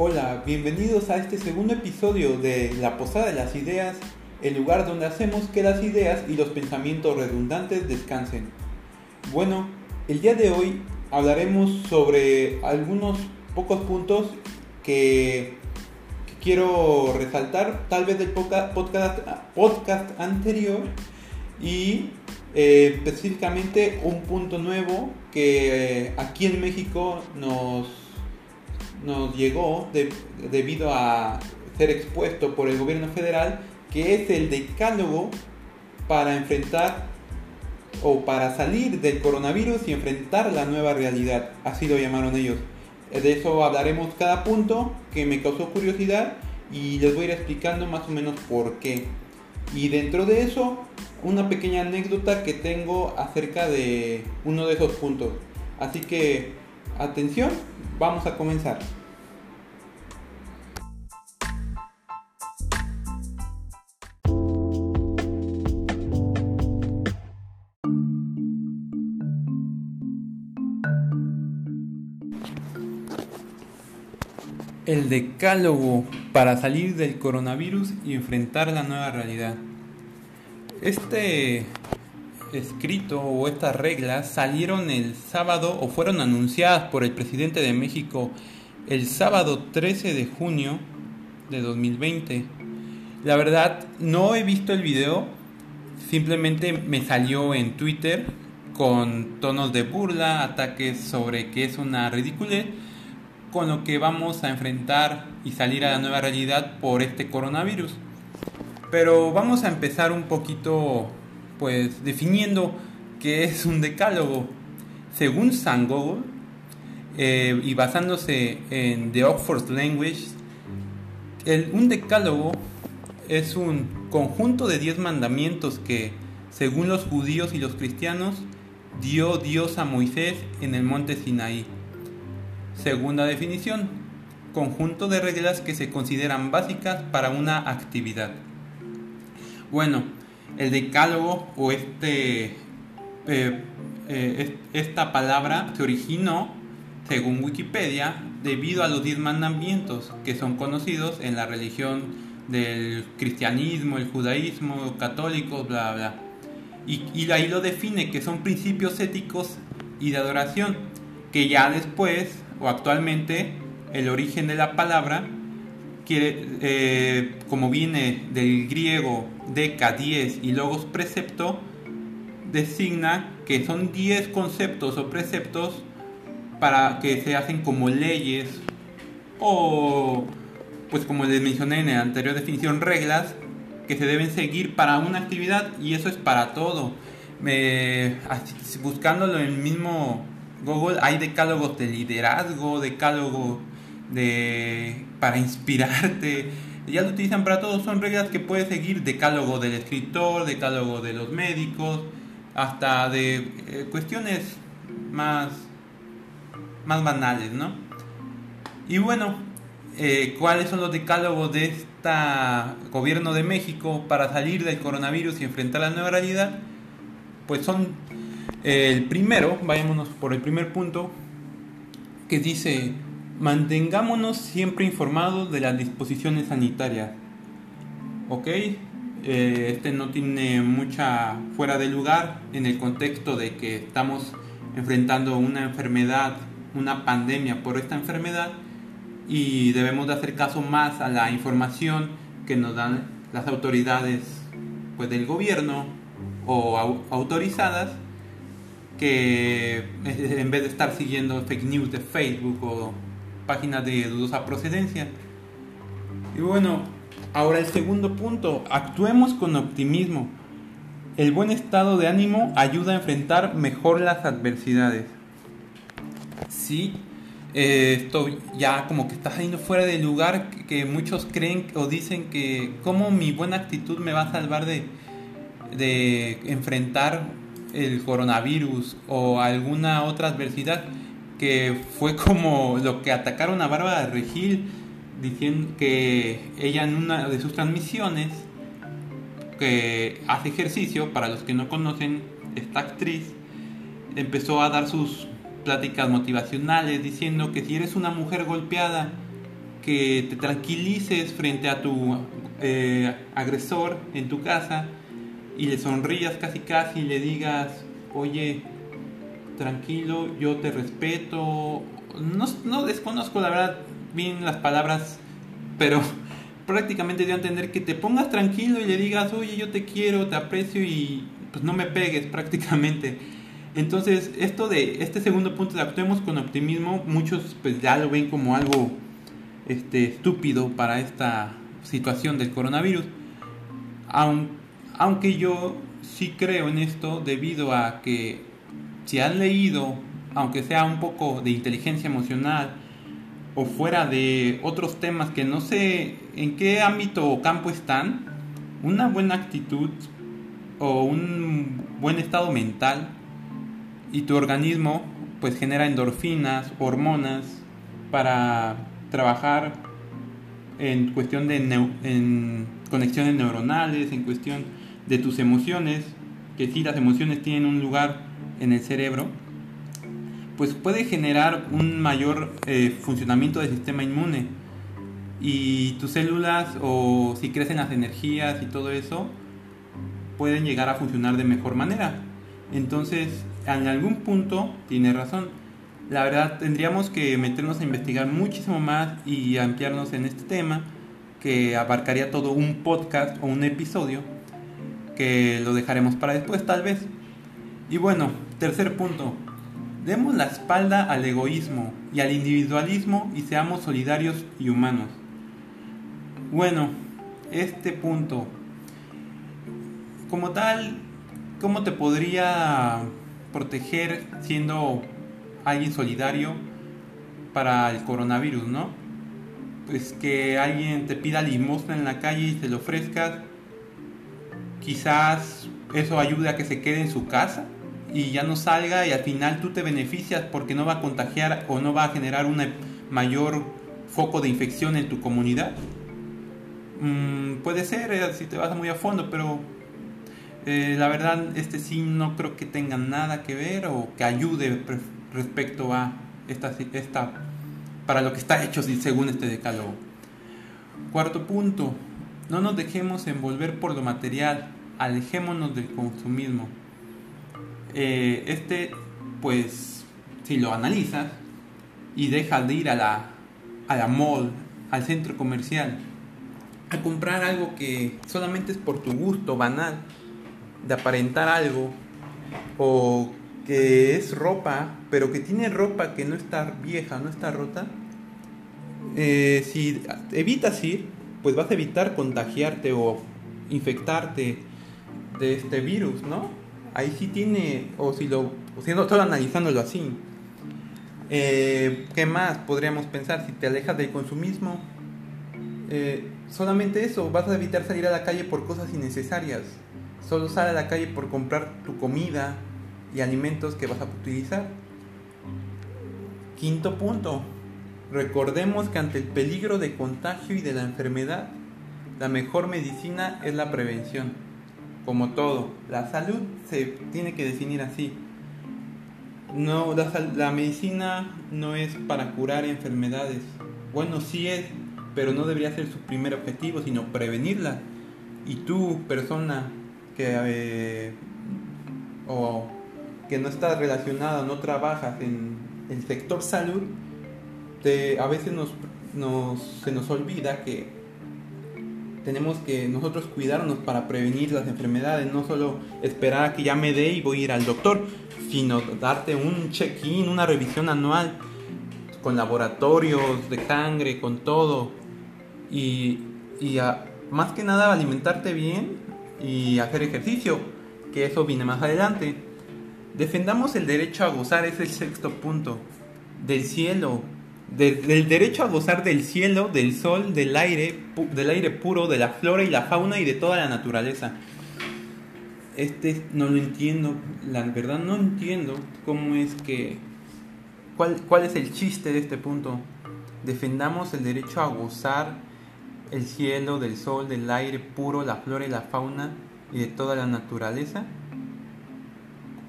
Hola, bienvenidos a este segundo episodio de La Posada de las Ideas, el lugar donde hacemos que las ideas y los pensamientos redundantes descansen. Bueno, el día de hoy hablaremos sobre algunos pocos puntos que, que quiero resaltar, tal vez del podcast, podcast anterior y eh, específicamente un punto nuevo que eh, aquí en México nos, nos llegó debido a ser expuesto por el gobierno federal, que es el decálogo para enfrentar o para salir del coronavirus y enfrentar la nueva realidad. Así lo llamaron ellos. De eso hablaremos cada punto que me causó curiosidad y les voy a ir explicando más o menos por qué. Y dentro de eso, una pequeña anécdota que tengo acerca de uno de esos puntos. Así que, atención, vamos a comenzar. El decálogo para salir del coronavirus y enfrentar la nueva realidad. Este escrito o estas reglas salieron el sábado o fueron anunciadas por el presidente de México el sábado 13 de junio de 2020. La verdad no he visto el video, simplemente me salió en Twitter con tonos de burla, ataques sobre que es una ridiculez con lo que vamos a enfrentar y salir a la nueva realidad por este coronavirus. Pero vamos a empezar un poquito pues definiendo qué es un decálogo. Según San Google eh, y basándose en The Oxford Language, un decálogo es un conjunto de 10 mandamientos que, según los judíos y los cristianos, dio Dios a Moisés en el monte Sinaí. Segunda definición, conjunto de reglas que se consideran básicas para una actividad. Bueno, el decálogo o este, eh, eh, esta palabra se originó, según Wikipedia, debido a los diez mandamientos que son conocidos en la religión del cristianismo, el judaísmo, católicos, bla, bla. Y, y ahí lo define que son principios éticos y de adoración, que ya después o actualmente el origen de la palabra, quiere, eh, como viene del griego deca, 10 y logos precepto, designa que son 10 conceptos o preceptos para que se hacen como leyes o pues como les mencioné en la anterior definición reglas que se deben seguir para una actividad y eso es para todo. Me, buscándolo en el mismo Google hay decálogos de liderazgo, decálogos de para inspirarte. Ya lo utilizan para todo, son reglas que puedes seguir, decálogo del escritor, decálogo de los médicos, hasta de eh, cuestiones más, más banales, ¿no? Y bueno, eh, ¿cuáles son los decálogos de este gobierno de México para salir del coronavirus y enfrentar la nueva realidad? Pues son el primero, vayámonos por el primer punto, que dice, mantengámonos siempre informados de las disposiciones sanitarias. ¿Ok? Eh, este no tiene mucha fuera de lugar en el contexto de que estamos enfrentando una enfermedad, una pandemia por esta enfermedad y debemos de hacer caso más a la información que nos dan las autoridades pues, del gobierno o autorizadas que en vez de estar siguiendo fake news de Facebook o páginas de dudosa procedencia. Y bueno, ahora el segundo punto, actuemos con optimismo. El buen estado de ánimo ayuda a enfrentar mejor las adversidades. Sí, eh, esto ya como que está saliendo fuera del lugar que, muchos creen o dicen que cómo mi buena actitud me va a salvar de, de enfrentar el coronavirus o alguna otra adversidad que fue como lo que atacaron a Bárbara Regil diciendo que ella en una de sus transmisiones que hace ejercicio, para los que no conocen esta actriz, empezó a dar sus pláticas motivacionales diciendo que si eres una mujer golpeada, que te tranquilices frente a tu eh, agresor en tu casa y le sonrías casi casi y le digas, oye, tranquilo, yo te respeto. No, no desconozco la verdad bien las palabras, pero prácticamente dio a entender que te pongas tranquilo y le digas, oye, yo te quiero, te aprecio y pues no me pegues prácticamente. Entonces, esto de este segundo punto de actuemos con optimismo, muchos pues ya lo ven como algo este, estúpido para esta situación del coronavirus. Aunque yo sí creo en esto debido a que si han leído, aunque sea un poco de inteligencia emocional o fuera de otros temas que no sé en qué ámbito o campo están, una buena actitud o un buen estado mental y tu organismo pues genera endorfinas, hormonas para trabajar en cuestión de conexiones neuronales, en cuestión de tus emociones, que si las emociones tienen un lugar en el cerebro, pues puede generar un mayor eh, funcionamiento del sistema inmune. Y tus células, o si crecen las energías y todo eso, pueden llegar a funcionar de mejor manera. Entonces, en algún punto tiene razón. La verdad, tendríamos que meternos a investigar muchísimo más y ampliarnos en este tema, que abarcaría todo un podcast o un episodio, que lo dejaremos para después tal vez. Y bueno, tercer punto, demos la espalda al egoísmo y al individualismo y seamos solidarios y humanos. Bueno, este punto, como tal, ¿cómo te podría proteger siendo alguien solidario para el coronavirus, no? Pues que alguien te pida limosna en la calle y te lo ofrezcas, quizás eso ayude a que se quede en su casa y ya no salga y al final tú te beneficias porque no va a contagiar o no va a generar un mayor foco de infección en tu comunidad. Mm, puede ser eh, si te vas muy a fondo, pero eh, la verdad este sí no creo que tenga nada que ver o que ayude respecto a esta, esta para lo que está hecho según este decálogo. Cuarto punto, no nos dejemos envolver por lo material, alejémonos del consumismo. Eh, este, pues, si lo analizas y dejas de ir a la, a la mall, al centro comercial, a comprar algo que solamente es por tu gusto banal, de aparentar algo, o que es ropa, pero que tiene ropa que no está vieja, no está rota, eh, si evitas ir, pues vas a evitar contagiarte o infectarte de este virus, ¿no? Ahí sí tiene, o si lo, o si estoy analizándolo así, eh, ¿qué más podríamos pensar? Si te alejas del consumismo, eh, solamente eso, vas a evitar salir a la calle por cosas innecesarias. Solo sal a la calle por comprar tu comida y alimentos que vas a utilizar. Quinto punto. Recordemos que ante el peligro de contagio y de la enfermedad, la mejor medicina es la prevención como todo, la salud se tiene que definir así. No, la, la medicina no es para curar enfermedades. Bueno, sí es, pero no debería ser su primer objetivo, sino prevenirla. Y tú, persona que eh, o que no estás relacionada, no trabajas en el sector salud, te, a veces nos, nos, se nos olvida que tenemos que nosotros cuidarnos para prevenir las enfermedades, no solo esperar a que ya me dé y voy a ir al doctor, sino darte un check-in, una revisión anual con laboratorios de sangre, con todo. Y, y más que nada alimentarte bien y hacer ejercicio, que eso viene más adelante. Defendamos el derecho a gozar, es el sexto punto, del cielo, del derecho a gozar del cielo, del sol, del aire, del aire puro, de la flora y la fauna y de toda la naturaleza. Este no lo entiendo, la verdad no entiendo cómo es que cuál cuál es el chiste de este punto. Defendamos el derecho a gozar el cielo, del sol, del aire puro, la flora y la fauna y de toda la naturaleza.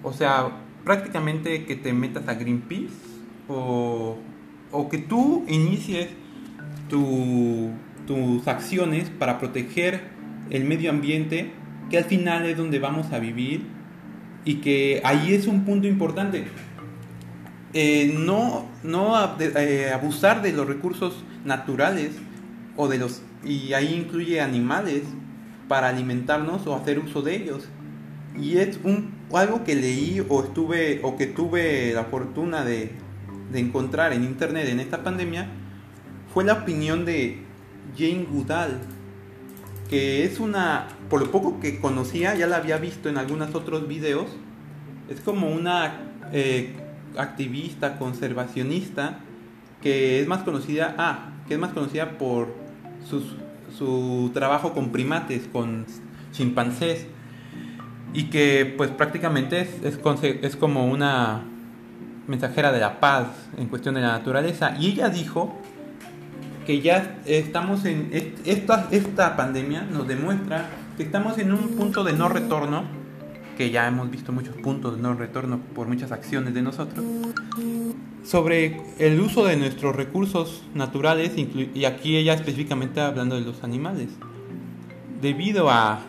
O sea, prácticamente que te metas a Greenpeace o o que tú inicies tus acciones para proteger el medio ambiente, que al final es donde vamos a vivir y que ahí es un punto importante. Eh, no no eh, abusar de los recursos naturales o de los y ahí incluye animales para alimentarnos o hacer uso de ellos y es un algo que leí o estuve o que tuve la fortuna de, de encontrar en internet en esta pandemia fue la opinión de Jane Goodall que es una por lo poco que conocía ya la había visto en algunos otros videos es como una eh, activista conservacionista que es más conocida, ah, que es más conocida por su trabajo con primates, con chimpancés, y que pues prácticamente es, es como una mensajera de la paz en cuestión de la naturaleza. Y ella dijo que ya estamos en esta, esta pandemia nos demuestra que estamos en un punto de no retorno que ya hemos visto muchos puntos de no retorno por muchas acciones de nosotros, sobre el uso de nuestros recursos naturales, y aquí ella específicamente hablando de los animales, debido a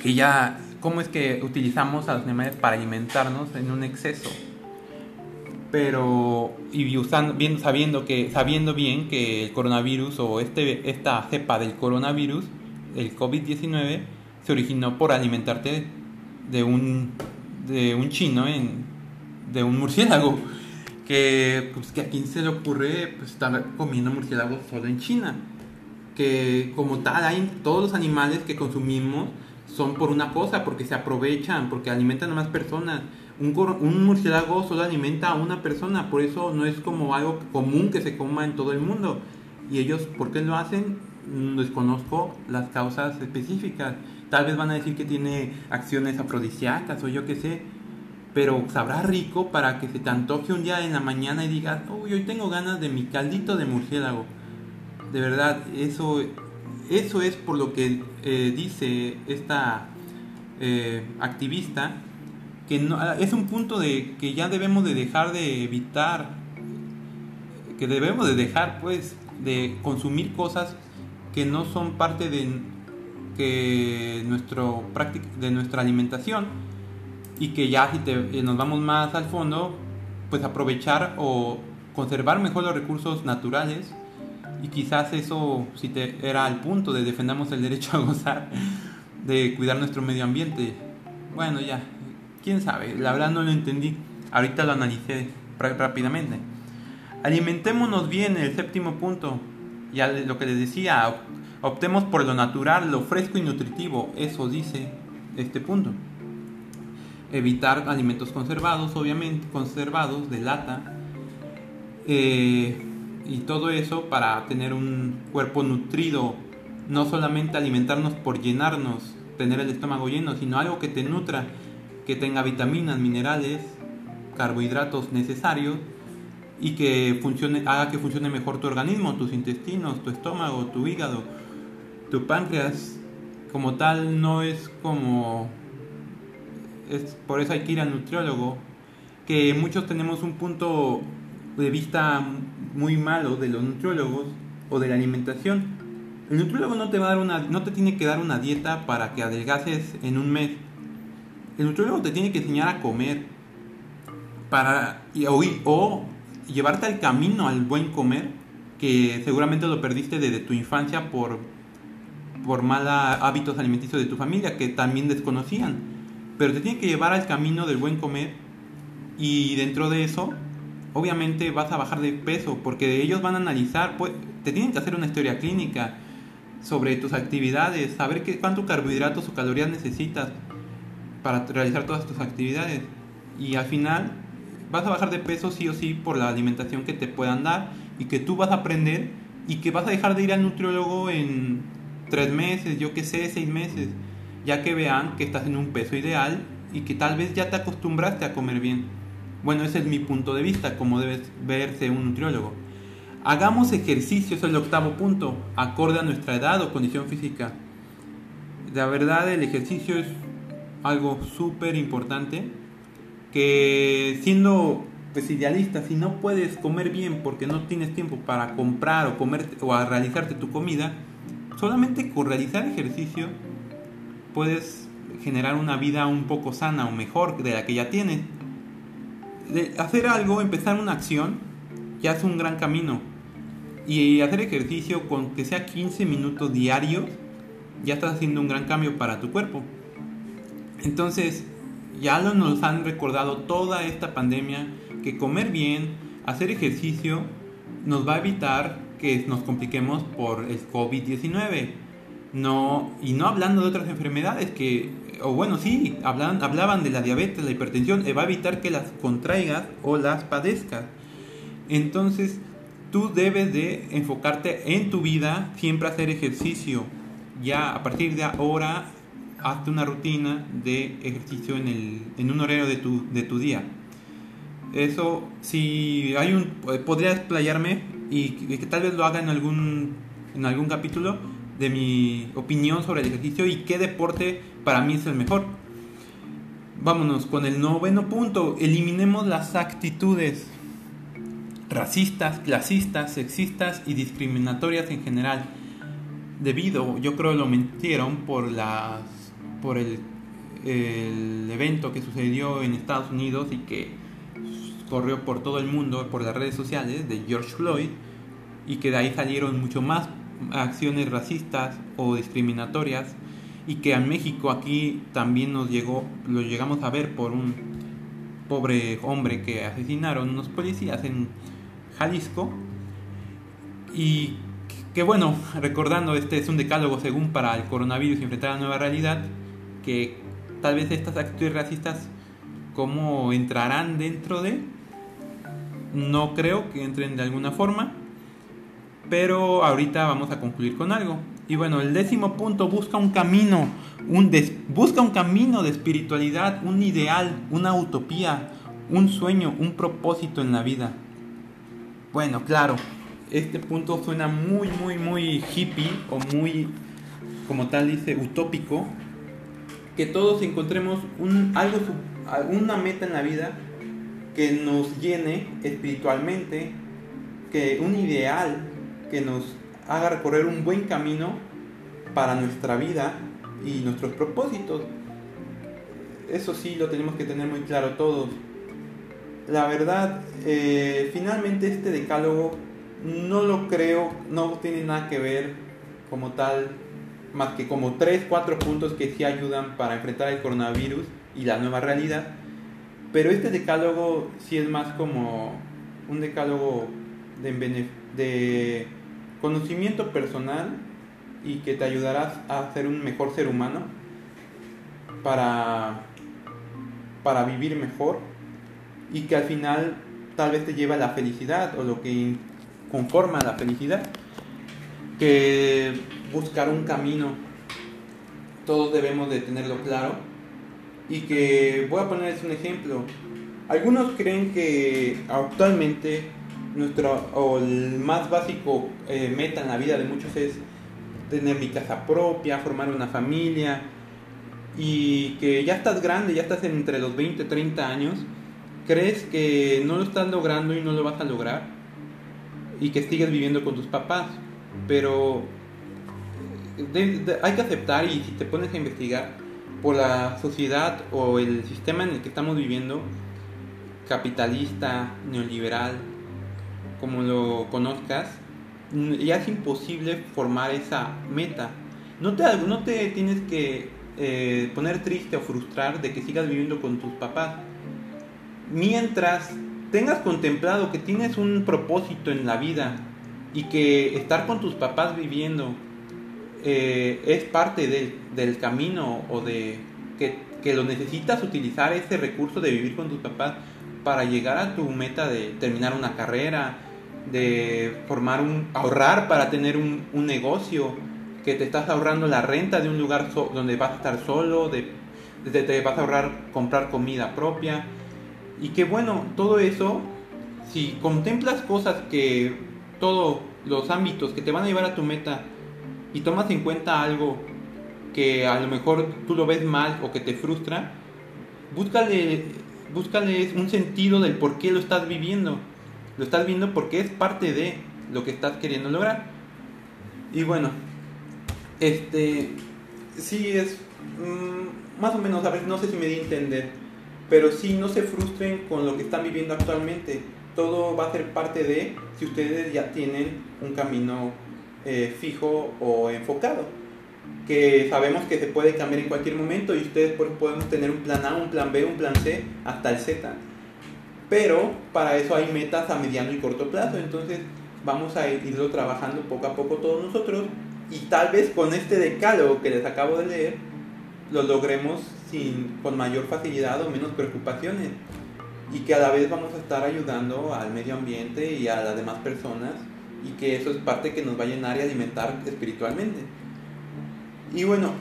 que ya, cómo es que utilizamos a los animales para alimentarnos en un exceso pero y usando, bien, sabiendo que sabiendo bien que el coronavirus o este esta cepa del coronavirus el COVID-19 se originó por alimentarte de un, de un chino, en, de un murciélago. Que, pues, que a quién se le ocurre pues, estar comiendo murciélagos solo en China. Que como tal, hay todos los animales que consumimos son por una cosa, porque se aprovechan, porque alimentan a más personas. Un, murciélago solo alimenta a una persona, por eso no es como algo común que se coma en todo el mundo. Y ellos, ¿por qué lo hacen? Desconozco las causas específicas. Tal vez van a decir que tiene acciones afrodisíacas o yo qué sé. Pero sabrá rico para que se te antoje un día en la mañana y digas, uy, hoy tengo ganas de mi caldito de murciélago. De verdad, eso, eso es por lo que eh, dice esta eh, activista, no, es un punto de que ya debemos de dejar de evitar, que debemos de dejar pues de consumir cosas que no son parte de que nuestro de nuestra alimentación y que ya si te, nos vamos más al fondo, pues aprovechar o conservar mejor los recursos naturales y quizás eso si te era al punto de defendamos el derecho a gozar de cuidar nuestro medio ambiente. Bueno, ya, quién sabe, la verdad no lo entendí. Ahorita lo analicé rápidamente. Alimentémonos bien, el séptimo punto. Ya lo que les decía, Optemos por lo natural, lo fresco y nutritivo, eso dice este punto. Evitar alimentos conservados, obviamente, conservados de lata. Eh, y todo eso para tener un cuerpo nutrido, no solamente alimentarnos por llenarnos, tener el estómago lleno, sino algo que te nutra, que tenga vitaminas, minerales, carbohidratos necesarios y que funcione, haga que funcione mejor tu organismo, tus intestinos, tu estómago, tu hígado, tu páncreas. Como tal no es como es por eso hay que ir al nutriólogo que muchos tenemos un punto de vista muy malo de los nutriólogos o de la alimentación. El nutriólogo no te va a dar una no te tiene que dar una dieta para que adelgaces en un mes el nutriólogo te tiene que enseñar a comer para o, o llevarte al camino al buen comer que seguramente lo perdiste desde tu infancia por por malos hábitos alimenticios de tu familia que también desconocían. Pero te tiene que llevar al camino del buen comer y dentro de eso, obviamente vas a bajar de peso porque ellos van a analizar, pues, te tienen que hacer una historia clínica sobre tus actividades, saber qué, cuánto carbohidratos o calorías necesitas para realizar todas tus actividades. Y al final vas a bajar de peso sí o sí por la alimentación que te puedan dar y que tú vas a aprender y que vas a dejar de ir al nutriólogo en tres meses, yo que sé, seis meses, ya que vean que estás en un peso ideal y que tal vez ya te acostumbraste a comer bien. Bueno, ese es mi punto de vista, como debes verse un nutriólogo. Hagamos ejercicio, es el octavo punto, acorde a nuestra edad o condición física. La verdad, el ejercicio es algo súper importante que siendo pues idealista, si no puedes comer bien porque no tienes tiempo para comprar o comer o a realizarte tu comida, solamente con realizar ejercicio puedes generar una vida un poco sana o mejor de la que ya tienes. De hacer algo, empezar una acción, ya es un gran camino. Y hacer ejercicio con que sea 15 minutos diarios, ya estás haciendo un gran cambio para tu cuerpo. Entonces, ya nos han recordado toda esta pandemia que comer bien, hacer ejercicio, nos va a evitar que nos compliquemos por el COVID-19. No, y no hablando de otras enfermedades que, o bueno, sí, hablan, hablaban de la diabetes, la hipertensión, va a evitar que las contraigas o las padezcas. Entonces, tú debes de enfocarte en tu vida, siempre hacer ejercicio. Ya a partir de ahora, hazte una rutina de ejercicio en, el, en un horario de tu, de tu día. Eso, si hay un, podría explayarme y que tal vez lo haga en algún, en algún capítulo de mi opinión sobre el ejercicio y qué deporte para mí es el mejor. Vámonos con el noveno punto. Eliminemos las actitudes racistas, clasistas, sexistas y discriminatorias en general. Debido, yo creo lo mentieron por las por el, el evento que sucedió en Estados Unidos y que corrió por todo el mundo, por las redes sociales, de George Floyd, y que de ahí salieron mucho más acciones racistas o discriminatorias, y que en México aquí también nos llegó, lo llegamos a ver por un pobre hombre que asesinaron unos policías en Jalisco, y que bueno, recordando, este es un decálogo según para el coronavirus y enfrentar la nueva realidad, que tal vez estas actitudes racistas, ¿cómo entrarán dentro de? No creo que entren de alguna forma. Pero ahorita vamos a concluir con algo. Y bueno, el décimo punto busca un camino, un busca un camino de espiritualidad, un ideal, una utopía, un sueño, un propósito en la vida. Bueno, claro, este punto suena muy, muy, muy hippie o muy, como tal dice, utópico. Que todos encontremos un, algo, una meta en la vida que nos llene espiritualmente, que un ideal que nos haga recorrer un buen camino para nuestra vida y nuestros propósitos. Eso sí lo tenemos que tener muy claro todos. La verdad, eh, finalmente este decálogo no lo creo, no tiene nada que ver como tal, más que como tres, cuatro puntos que sí ayudan para enfrentar el coronavirus y la nueva realidad. Pero este decálogo sí es más como un decálogo de, conocimiento personal y que te ayudará a ser un mejor ser humano para, para vivir mejor y que al final tal vez te lleva a la felicidad o lo que conforma la felicidad. Que buscar un camino. Todos debemos de tenerlo claro. Y que voy a ponerles un ejemplo. Algunos creen que actualmente nuestro o el más básico eh, meta en la vida de muchos es tener mi casa propia, formar una familia. Y que ya estás grande, ya estás entre los 20, 30 años, crees que no lo estás logrando y no lo vas a lograr y que sigues viviendo con tus papás, pero eh, hay que aceptar y si te pones a investigar, por la sociedad o el sistema en el que estamos viviendo, capitalista, neoliberal, como lo conozcas, ya es imposible formar esa meta. No te, no te tienes que eh, poner triste o frustrar de que sigas viviendo con tus papás. Mientras tengas contemplado que tienes un propósito en la vida y que estar con tus papás viviendo eh, es parte del camino o de que, que, lo necesitas utilizar ese recurso de vivir con tus papás para llegar a tu meta de terminar una carrera, de formar un, ahorrar para tener un, un negocio, que te estás ahorrando la renta de un lugar donde vas a estar solo, de, de, te vas a ahorrar comprar comida propia. Y que bueno, todo eso, si contemplas cosas que todos los ámbitos que te van a llevar a tu meta, y tomas en cuenta algo que a lo mejor tú lo ves mal o que te frustra, búscale búscale un sentido del por qué lo estás viviendo. Lo estás viendo porque es parte de lo que estás queriendo lograr. Y bueno, este, sí es mm, más o menos, a ver, no sé si me di a entender, pero sí no se frustren con lo que están viviendo actualmente. Todo va a ser parte de si ustedes ya tienen un camino eh, fijo o enfocado. Que sabemos que se puede cambiar en cualquier momento y ustedes podemos tener un plan A, un plan B, un plan C, hasta el Z. Pero para eso hay metas a mediano y corto plazo. Entonces vamos a irlo trabajando poco a poco todos nosotros y tal vez con este decálogo que les acabo de leer lo logremos sin, con mayor facilidad o menos preocupaciones y que a la vez vamos a estar ayudando al medio ambiente y a las demás personas y que eso es parte que nos va a llenar y alimentar espiritualmente. Y bueno,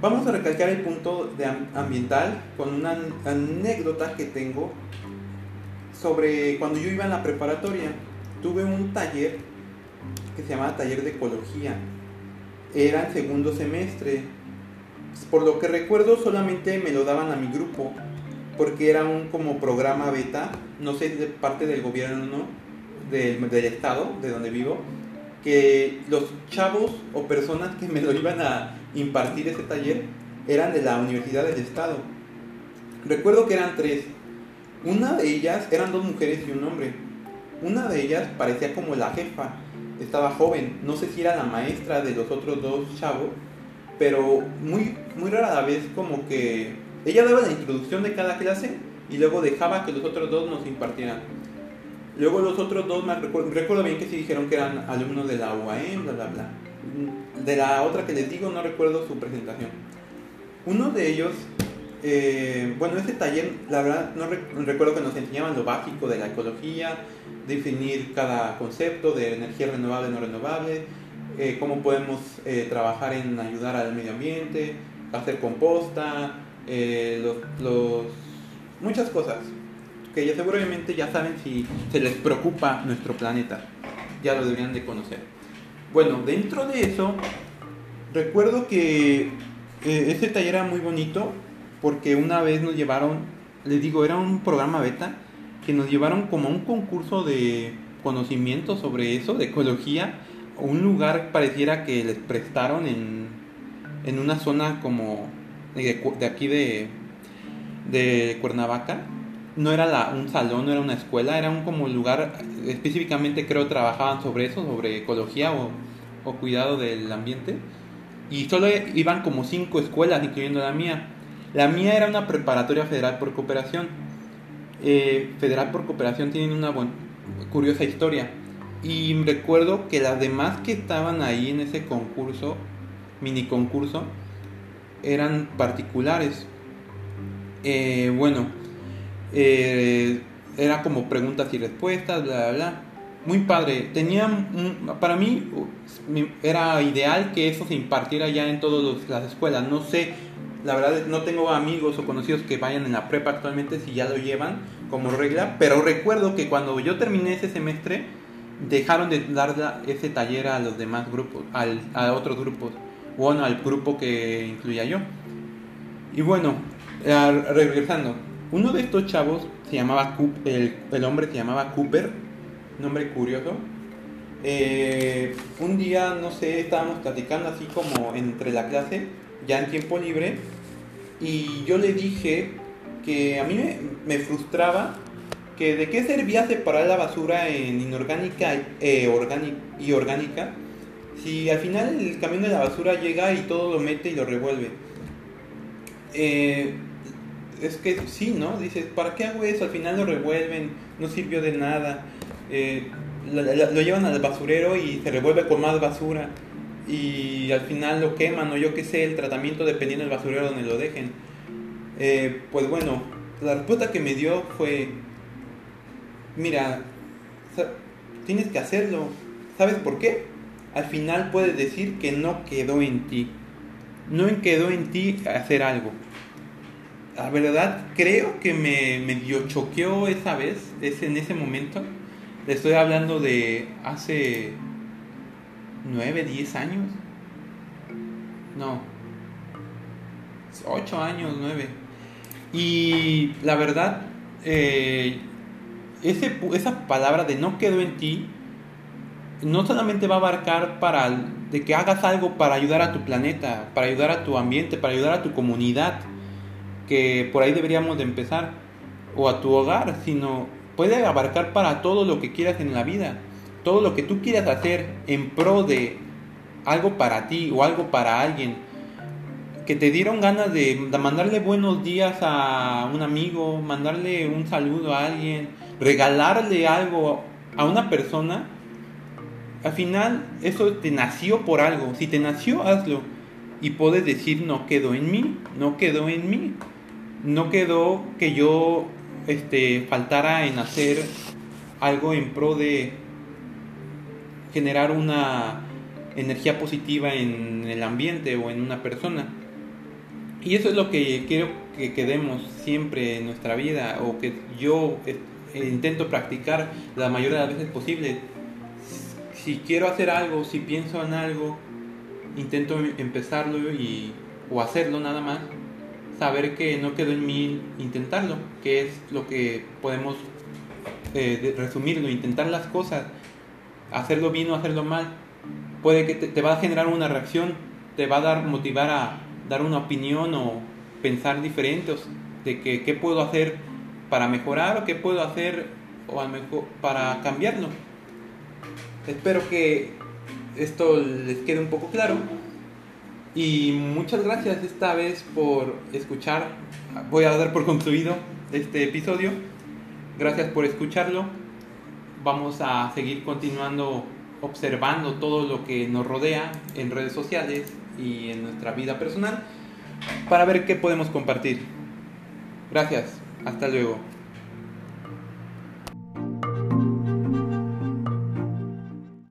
vamos a recalcar el punto de ambiental con una anécdota que tengo sobre cuando yo iba en la preparatoria. Tuve un taller que se llamaba taller de ecología. Era en segundo semestre. Por lo que recuerdo solamente me lo daban a mi grupo porque era un como programa beta, no sé de parte del gobierno, ¿no? Del, del estado, de donde vivo, que los chavos o personas que me lo iban a impartir ese taller eran de la Universidad del Estado. Recuerdo que eran tres. Una de ellas, eran dos mujeres y un hombre. Una de ellas parecía como la jefa, estaba joven, no sé si era la maestra de los otros dos chavos, pero muy, muy rara vez como que ella daba la introducción de cada clase y luego dejaba que los otros dos nos impartieran. Luego los otros dos, me recuerdo, bien que sí dijeron que eran alumnos de la UAM, bla, bla, bla. De la otra que les digo no recuerdo su presentación. Uno de ellos, eh, bueno, ese taller, la verdad, no recuerdo que nos enseñaban lo básico de la ecología, definir cada concepto de energía renovable, no renovable, eh, cómo podemos eh, trabajar en ayudar al medio ambiente, hacer composta, los, los, muchas cosas que ya seguramente ya saben si se les preocupa nuestro planeta. Ya lo deberían de conocer. Bueno, dentro de eso, recuerdo que eh, ese taller era muy bonito porque una vez nos llevaron, les digo, era un programa beta que nos llevaron como un concurso de conocimiento sobre eso, de ecología, un lugar pareciera que les prestaron en, en una zona como de, de aquí de, de Cuernavaca no era un salón, no era una escuela, era un como lugar, específicamente creo trabajaban sobre eso, sobre ecología o, cuidado del ambiente. Y solo iban como cinco escuelas, incluyendo la mía. La mía era una preparatoria federal por cooperación. Eh, federal por cooperación tiene una curiosa historia. Y recuerdo que las demás que estaban ahí en ese concurso, mini concurso, eran particulares. Eh, bueno, eh, era como preguntas y respuestas, bla, bla, bla. Muy padre. Tenía, para mí era ideal que eso se impartiera ya en todas las escuelas. No sé, la verdad no tengo amigos o conocidos que vayan en la prepa actualmente si ya lo llevan como regla, pero recuerdo que cuando yo terminé ese semestre dejaron de dar ese taller a los demás grupos, a otros grupos, bueno, al grupo que incluía yo. Y bueno, regresando, uno de estos chavos se llamaba el, el hombre se llamaba Cooper, nombre curioso. Eh, un día, no sé, estábamos platicando así como entre la clase, ya en tiempo libre, y yo le dije que a mí me, frustraba que de qué servía separar la basura en inorgánica eh, y orgánica si al final el camión de la basura llega y todo lo mete y lo revuelve. Eh, es que sí, ¿no? Dices, ¿para qué hago eso? Al final lo revuelven, no sirvió de nada. Eh, lo, llevan al basurero y se revuelve con más basura. Y al final lo queman, o yo qué sé, el tratamiento dependiendo del basurero donde lo dejen. Eh, pues bueno, la respuesta que me dio fue, mira, tienes que hacerlo. ¿Sabes por qué? Al final puedes decir que no quedó en ti. No quedó en ti hacer algo la verdad creo que me medio choqueó esa vez, es en ese momento. Le estoy hablando de hace 9, 10 años. No. 8 años, 9. Y la verdad eh, ese, esa palabra de no quedó en ti, no solamente va a abarcar para de que hagas algo para ayudar a tu planeta, para ayudar a tu ambiente, para ayudar a tu comunidad, que por ahí deberíamos de empezar, o a tu hogar, sino puede abarcar para todo lo que quieras en la vida, todo lo que tú quieras hacer en pro de algo para ti o algo para alguien. Que te dieron ganas de mandarle buenos días a un amigo, mandarle un saludo a alguien, regalarle algo a una persona, al final eso te nació por algo. Si te nació, hazlo. Y puedes decir, no quedó en mí, no quedó en mí. No quedó que yo este, faltara en hacer algo en pro de generar una energía positiva en el ambiente o en una persona. Y eso es lo que quiero que quedemos siempre en nuestra vida o que yo eh, intento practicar la mayoría de las veces posible. Si quiero hacer algo, si pienso en algo, intento empezarlo y, o hacerlo nada más saber que no quedó en mí intentarlo, que es lo que podemos eh, resumirlo, intentar las cosas, hacerlo bien o hacerlo mal, puede que te, va a generar una reacción, te va a dar motivar a dar una opinión o pensar diferentes de que qué puedo hacer para mejorar o qué puedo hacer o a mejor para cambiarlo. Espero que esto les quede un poco claro. Y muchas gracias esta vez por escuchar. Voy a dar por concluido este episodio. Gracias por escucharlo. Vamos a seguir continuando observando todo lo que nos rodea en redes sociales y en nuestra vida personal para ver qué podemos compartir. Gracias. Hasta luego.